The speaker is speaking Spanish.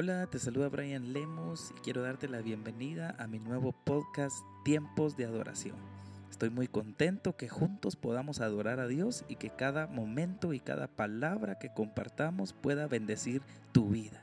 Hola, te saluda Brian Lemos y quiero darte la bienvenida a mi nuevo podcast Tiempos de Adoración. Estoy muy contento que juntos podamos adorar a Dios y que cada momento y cada palabra que compartamos pueda bendecir tu vida.